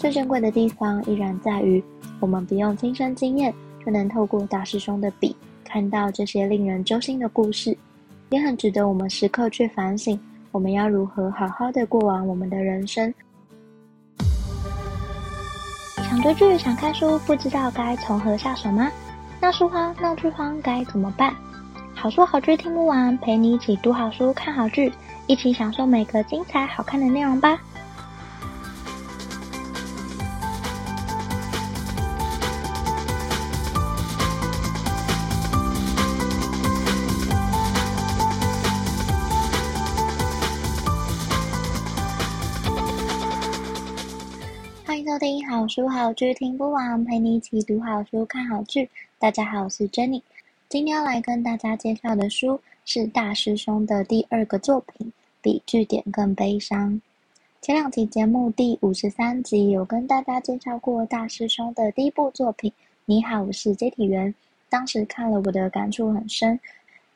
最珍贵的地方依然在于，我们不用亲身经验，就能透过大师兄的笔，看到这些令人揪心的故事，也很值得我们时刻去反省，我们要如何好好的过完我们的人生。想追剧、想看书，不知道该从何下手吗？闹书荒、闹剧荒该怎么办？好书好剧听不完，陪你一起读好书、看好剧，一起享受每个精彩好看的内容吧。好书好剧听不完，陪你一起读好书、看好剧。大家好，我是 Jenny。今天要来跟大家介绍的书是大师兄的第二个作品《比句点更悲伤》。前两期节目第五十三集有跟大家介绍过大师兄的第一部作品《你好，我是接体员》，当时看了我的感触很深，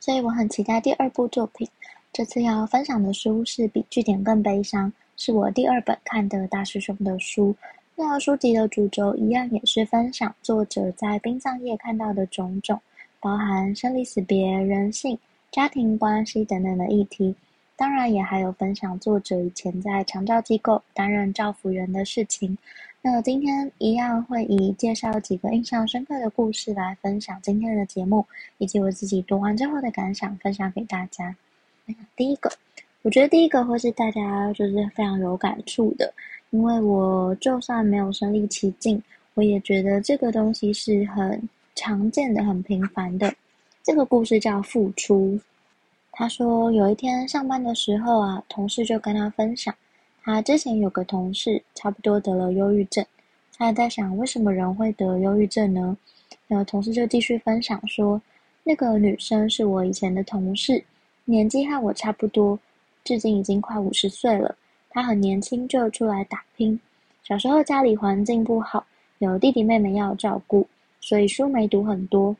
所以我很期待第二部作品。这次要分享的书是《比句点更悲伤》，是我第二本看的大师兄的书。那书籍的主轴一样也是分享作者在殡葬业看到的种种。包含生离死别、人性、家庭关系等等的议题，当然也还有分享作者以前在长照机构担任照服员的事情。那今天一样会以介绍几个印象深刻的故事来分享今天的节目，以及我自己读完之后的感想分享给大家。第一个，我觉得第一个会是大家就是非常有感触的，因为我就算没有身临其境，我也觉得这个东西是很。常见的、很平凡的这个故事叫付出。他说有一天上班的时候啊，同事就跟他分享，他之前有个同事差不多得了忧郁症。他还在想为什么人会得忧郁症呢？然后同事就继续分享说，那个女生是我以前的同事，年纪和我差不多，至今已经快五十岁了。他很年轻就出来打拼，小时候家里环境不好，有弟弟妹妹要照顾。所以书没读很多，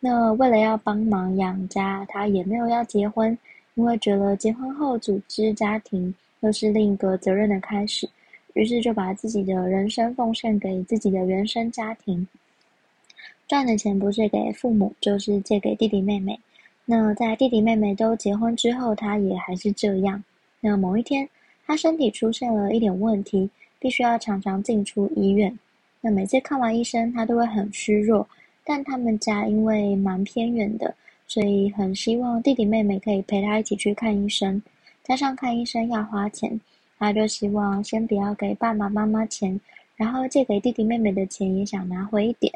那为了要帮忙养家，他也没有要结婚，因为觉得结婚后组织家庭又是另一个责任的开始，于是就把自己的人生奉献给自己的原生家庭，赚的钱不是给父母，就是借给弟弟妹妹。那在弟弟妹妹都结婚之后，他也还是这样。那某一天，他身体出现了一点问题，必须要常常进出医院。那每次看完医生，他都会很虚弱。但他们家因为蛮偏远的，所以很希望弟弟妹妹可以陪他一起去看医生。加上看医生要花钱，他就希望先不要给爸爸妈妈钱，然后借给弟弟妹妹的钱也想拿回一点。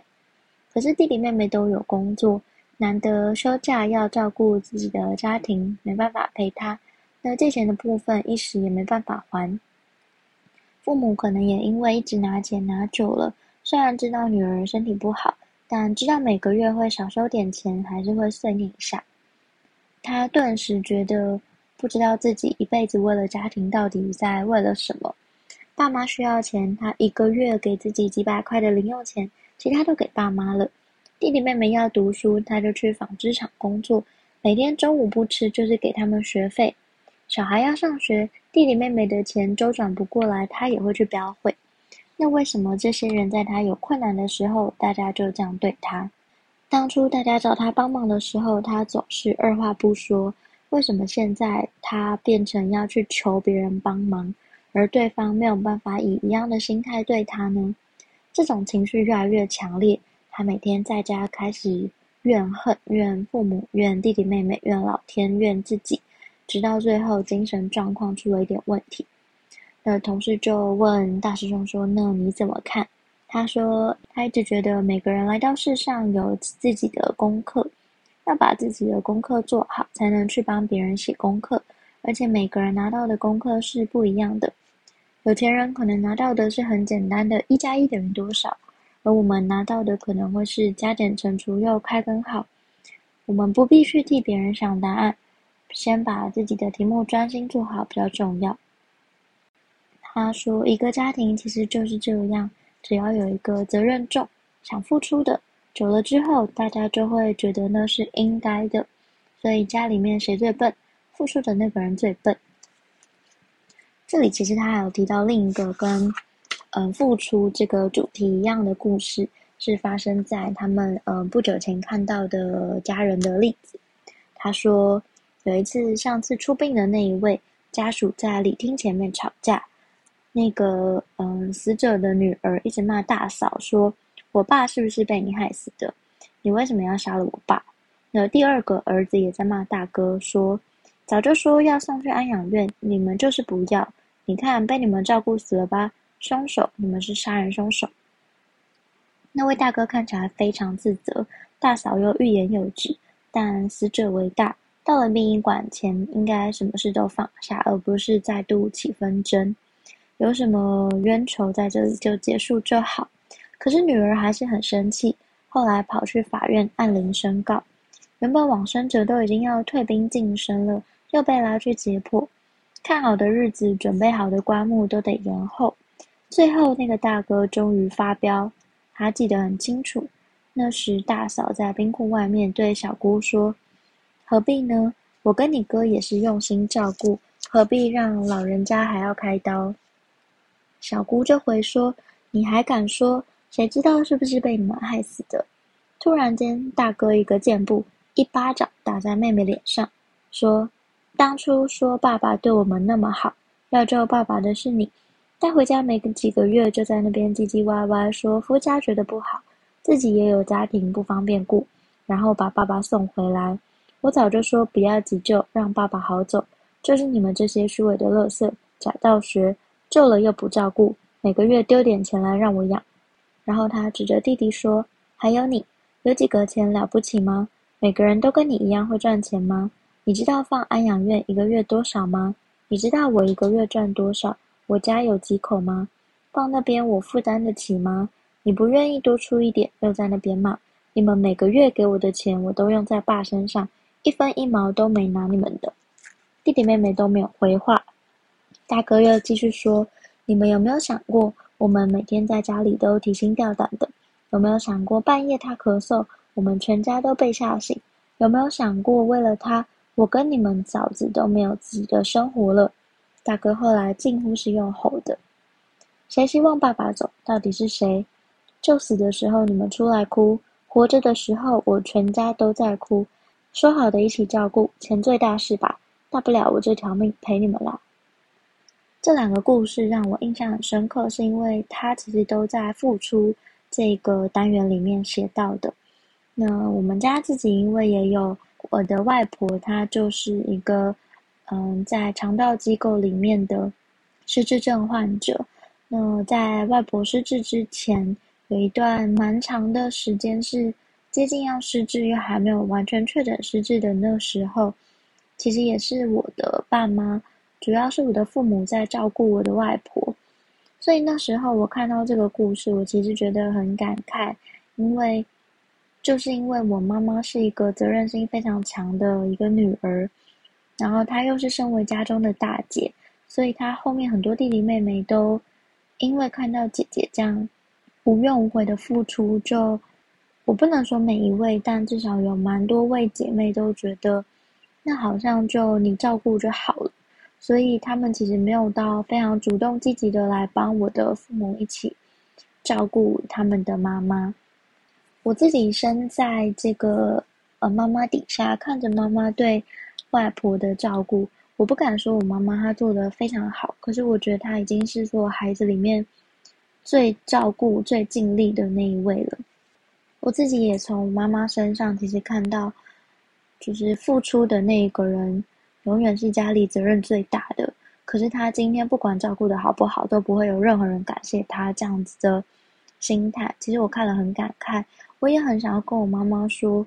可是弟弟妹妹都有工作，难得休假要照顾自己的家庭，没办法陪他。那借钱的部分一时也没办法还。父母可能也因为一直拿钱拿久了，虽然知道女儿身体不好，但知道每个月会少收点钱，还是会碎念一下。他顿时觉得不知道自己一辈子为了家庭到底在为了什么。爸妈需要钱，他一个月给自己几百块的零用钱，其他都给爸妈了。弟弟妹妹要读书，他就去纺织厂工作，每天中午不吃就是给他们学费。小孩要上学，弟弟妹妹的钱周转不过来，他也会去标会。那为什么这些人在他有困难的时候，大家就这样对他？当初大家找他帮忙的时候，他总是二话不说。为什么现在他变成要去求别人帮忙，而对方没有办法以一样的心态对他呢？这种情绪越来越强烈，他每天在家开始怨恨，怨父母，怨弟弟妹妹，怨老天，怨自己。直到最后精神状况出了一点问题，那同事就问大师兄说：“那你怎么看？”他说：“他一直觉得每个人来到世上有自己的功课，要把自己的功课做好，才能去帮别人写功课。而且每个人拿到的功课是不一样的。有钱人可能拿到的是很简单的‘一加一等于多少’，而我们拿到的可能会是加减乘除又开根号。我们不必去替别人想答案。”先把自己的题目专心做好比较重要。他说：“一个家庭其实就是这样，只要有一个责任重、想付出的，久了之后，大家就会觉得那是应该的。所以家里面谁最笨，付出的那个人最笨。”这里其实他还有提到另一个跟嗯付出这个主题一样的故事，是发生在他们嗯不久前看到的家人的例子。他说有一次上次出殡的那一位家属在礼厅前面吵架，那个嗯死者的女儿一直骂大嫂说：“我爸是不是被你害死的？你为什么要杀了我爸？”那第二个儿子也在骂大哥说。早就说要送去安养院，你们就是不要。你看被你们照顾死了吧？凶手，你们是杀人凶手。那位大哥看起来非常自责，大嫂又欲言又止。但死者为大，到了殡仪馆前，应该什么事都放下，而不是再度起纷争。有什么冤仇在这里就结束就好。可是女儿还是很生气，后来跑去法院按铃申告。原本往生者都已经要退兵晋升了。又被拉去解剖，看好的日子、准备好的棺木都得延后。最后，那个大哥终于发飙，他记得很清楚。那时，大嫂在冰库外面对小姑说：“何必呢？我跟你哥也是用心照顾，何必让老人家还要开刀？”小姑就回说：“你还敢说？谁知道是不是被你们害死的？”突然间，大哥一个箭步，一巴掌打在妹妹脸上，说。当初说爸爸对我们那么好，要救爸爸的是你，带回家没个几个月就在那边唧唧歪歪说夫家觉得不好，自己也有家庭不方便顾，然后把爸爸送回来。我早就说不要急救，让爸爸好走，就是你们这些虚伪的乐色，假道学，救了又不照顾，每个月丢点钱来让我养。然后他指着弟弟说：“还有你，有几个钱了不起吗？每个人都跟你一样会赚钱吗？”你知道放安养院一个月多少吗？你知道我一个月赚多少？我家有几口吗？放那边我负担得起吗？你不愿意多出一点，又在那边骂。你们每个月给我的钱，我都用在爸身上，一分一毛都没拿你们的。弟弟妹妹都没有回话。大哥又继续说：你们有没有想过，我们每天在家里都提心吊胆的？有没有想过半夜他咳嗽，我们全家都被吓醒？有没有想过为了他？我跟你们嫂子都没有自己的生活了。大哥后来近乎是用吼的：“谁希望爸爸走？到底是谁？就死的时候你们出来哭，活着的时候我全家都在哭。说好的一起照顾，钱最大是吧？大不了我这条命陪你们啦。”这两个故事让我印象很深刻，是因为他其实都在付出这个单元里面写到的。那我们家自己因为也有。我的外婆，她就是一个，嗯，在肠道机构里面的失智症患者。那在外婆失智之前，有一段蛮长的时间是接近要失智又还没有完全确诊失智的那时候，其实也是我的爸妈，主要是我的父母在照顾我的外婆。所以那时候我看到这个故事，我其实觉得很感慨，因为。就是因为我妈妈是一个责任心非常强的一个女儿，然后她又是身为家中的大姐，所以她后面很多弟弟妹妹都因为看到姐姐这样无怨无悔的付出，就我不能说每一位，但至少有蛮多位姐妹都觉得，那好像就你照顾就好了，所以他们其实没有到非常主动积极的来帮我的父母一起照顾他们的妈妈。我自己身在这个呃妈妈底下，看着妈妈对外婆的照顾，我不敢说我妈妈她做得非常好，可是我觉得她已经是做孩子里面最照顾、最尽力的那一位了。我自己也从妈妈身上其实看到，就是付出的那一个人，永远是家里责任最大的。可是他今天不管照顾的好不好，都不会有任何人感谢他这样子的心态。其实我看了很感慨。我也很想要跟我妈妈说，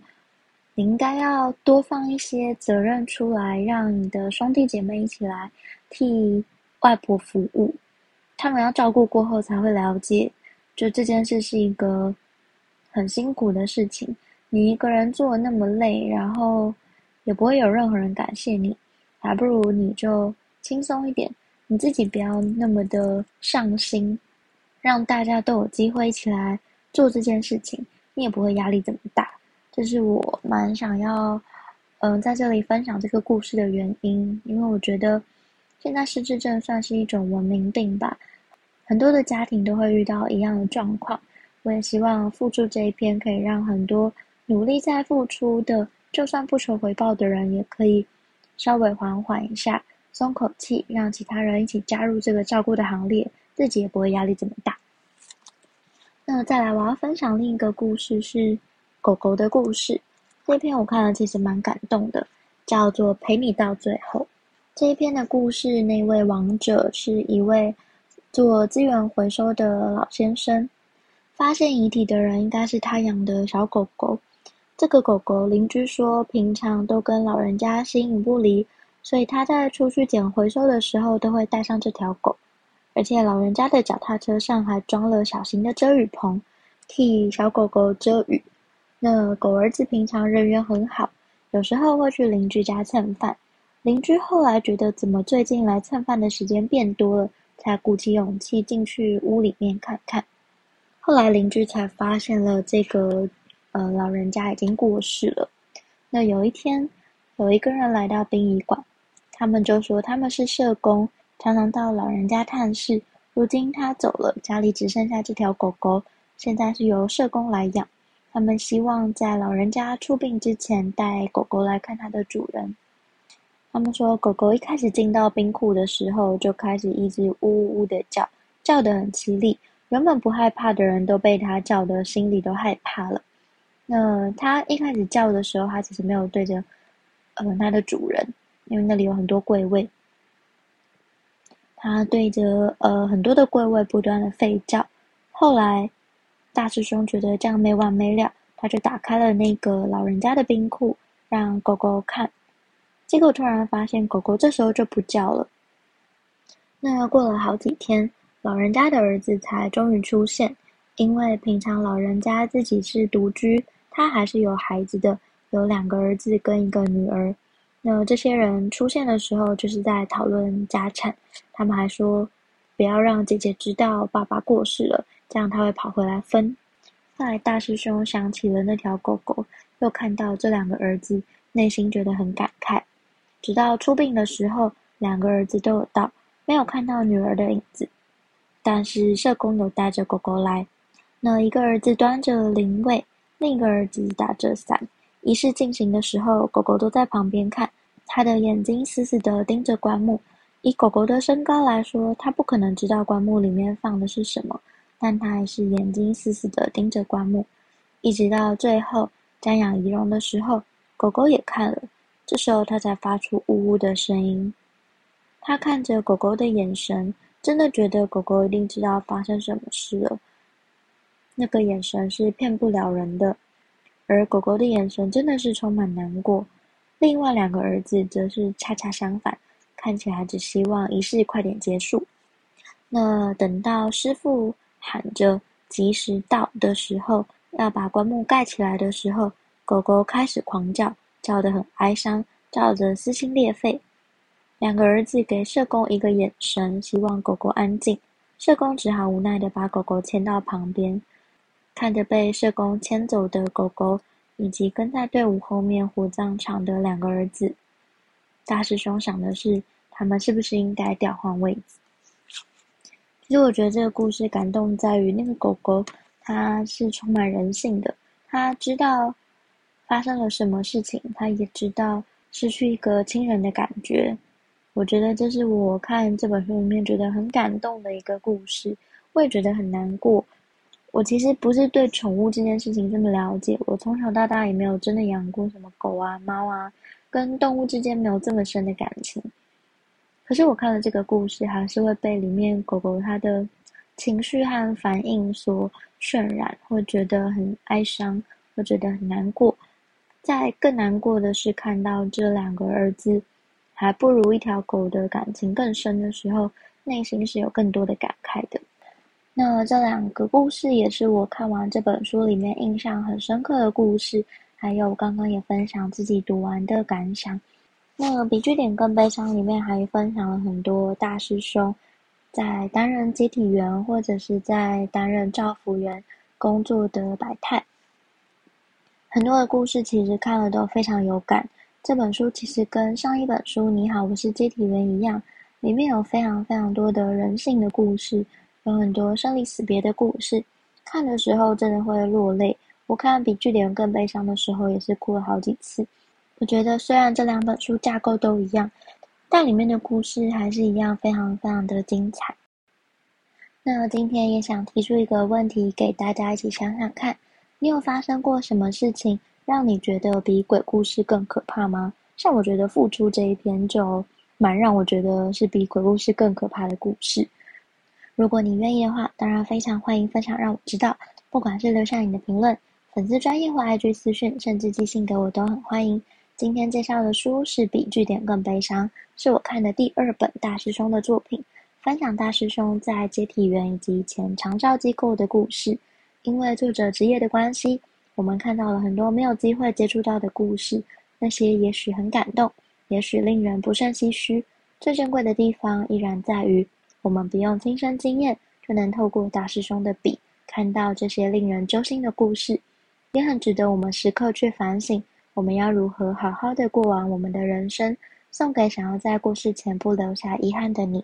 你应该要多放一些责任出来，让你的兄弟姐妹一起来替外婆服务。他们要照顾过后才会了解，就这件事是一个很辛苦的事情。你一个人做那么累，然后也不会有任何人感谢你，还不如你就轻松一点，你自己不要那么的上心，让大家都有机会一起来做这件事情。你也不会压力这么大，这是我蛮想要，嗯、在这里分享这个故事的原因。因为我觉得，现在失智症算是一种文明病吧。很多的家庭都会遇到一样的状况。我也希望付出这一篇可以让很多努力在付出的，就算不求回报的人，也可以稍微缓缓一下，松口气，让其他人一起加入这个照顾的行列，自己也不会压力这么大。那再来，我要分享另一个故事，是狗狗的故事。这篇我看了，其实蛮感动的，叫做《陪你到最后》。这一篇的故事，那位亡者是一位做资源回收的老先生。发现遗体的人应该是他养的小狗狗。这个狗狗邻居说，平常都跟老人家形影不离，所以他在出去捡回收的时候都会带上这条狗。而且老人家的脚踏车上还装了小型的遮雨棚，替小狗狗遮雨。那狗儿子平常人缘很好，有时候会去邻居家蹭饭。邻居后来觉得，怎么最近来蹭饭的时间变多了，才鼓起勇气进去屋里面看看。后来邻居才发现了这个，呃，老人家已经过世了。那有一天，有一个人来到殡仪馆，他们就说他们是社工，常常到老人家探视。如今他走了，家里只剩下这条狗狗，现在是由社工来养。他们希望在老人家出殡之前带狗狗来看它的主人。他们说，狗狗一开始进到冰库的时候，就开始一直呜呜呜的叫，叫得很凄厉。原本不害怕的人都被它叫的心里都害怕了。那它一开始叫的时候，它其实没有对着呃它的主人，因为那里有很多柜位。它对着呃很多的柜位不断的吠叫。后来大师兄觉得这样没完没了，他就打开了那个老人家的冰库，让狗狗看。结果突然发现，狗狗这时候就不叫了。那过了好几天，老人家的儿子才终于出现。因为平常老人家自己是独居，他还是有孩子的，有两个儿子跟一个女儿。那这些人出现的时候，就是在讨论家产。他们还说，不要让姐姐知道爸爸过世了，这样他会跑回来分。后来大师兄想起了那条狗狗，又看到这两个儿子，内心觉得很感慨。直到出殡的时候，两个儿子都有到，没有看到女儿的影子。但是社工有带着狗狗来，那一个儿子端着灵位，另一个儿子打着伞。仪式进行的时候，狗狗都在旁边看，他的眼睛死死地盯着棺木。以狗狗的身高来说，它不可能知道棺木里面放的是什么，但它还是眼睛死死地盯着棺木，一直到最后瞻仰遗容的时候，狗狗也看了。这时候，它才发出呜呜的声音。他看着狗狗的眼神，真的觉得狗狗一定知道发生什么事了。那个眼神是骗不了人的，而狗狗的眼神真的是充满难过。另外两个儿子则是恰恰相反，看起来只希望仪式快点结束。那等到师傅喊着“及时到”的时候，要把棺木盖起来的时候，狗狗开始狂叫。叫得很哀伤，叫得撕心裂肺。两个儿子给社工一个眼神，希望狗狗安静。社工只好无奈地把狗狗牵到旁边，看着被社工牵走的狗狗，以及跟在队伍后面火葬场的两个儿子。大师兄想的是，他们是不是应该调换位置？其实我觉得这个故事感动在于那个狗狗，它是充满人性的，它知道。发生了什么事情，它也知道失去一个亲人的感觉。我觉得这是我看这本书里面觉得很感动的一个故事。我也觉得很难过。我其实不是对宠物这件事情这么了解，我从小到大也没有真的养过什么狗啊、猫啊，跟动物之间没有这么深的感情。可是我看了这个故事，还是会被里面狗狗它的情绪和反应所渲染，会觉得很哀伤，会觉得很难过。在更难过的是，看到这两个儿子还不如一条狗的感情更深的时候，内心是有更多的感慨的。那这两个故事也是我看完这本书里面印象很深刻的故事，还有刚刚也分享自己读完的感想。那比据点更悲伤里面还分享了很多大师兄在担任接体员或者是在担任照服员工作的百态。很多的故事其实看了都非常有感。这本书其实跟上一本书《你好，我是接体员》一样，里面有非常非常多的人性的故事，有很多生离死别的故事，看的时候真的会落泪。我看《比句点更悲伤》的时候，也是哭了好几次。我觉得虽然这两本书架构都一样，但里面的故事还是一样非常非常的精彩。那今天也想提出一个问题给大家一起想想看：你有发生过什么事情让你觉得比鬼故事更可怕吗？像我觉得《复出》这一篇就蛮让我觉得是比鬼故事更可怕的故事。如果你愿意的话，当然非常欢迎分享，让我知道。不管是留下你的评论、粉丝专业或 IG 私讯，甚至寄信给我，都很欢迎。今天介绍的书是《比句点更悲伤》，是我看的第二本大师兄的作品，分享大师兄在接体员以及前长照机构的故事。因为作者职业的关系，我们看到了很多没有机会接触到的故事，那些也许很感动，也许令人不胜唏嘘。最珍贵的地方依然在于，我们不用亲身经验，就能透过大师兄的笔，看到这些令人揪心的故事，也很值得我们时刻去反省。我们要如何好好的过完我们的人生？送给想要在故事前不留下遗憾的你。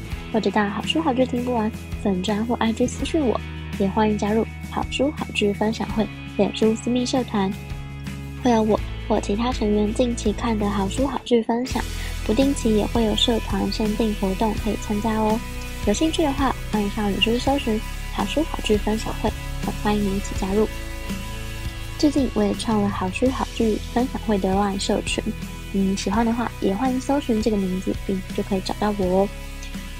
或者到好书好剧听不完粉专或 IG 私讯我，也欢迎加入好书好剧分享会脸书私密社团，会有我。或其他成员近期看的好书好剧分享，不定期也会有社团限定活动可以参加哦。有兴趣的话，欢迎上脸书搜寻“好书好剧分享会”，很欢迎一起加入。最近我也创了好书好剧分享会的 LINE 社群，嗯，喜欢的话也欢迎搜寻这个名字，并就可以找到我哦。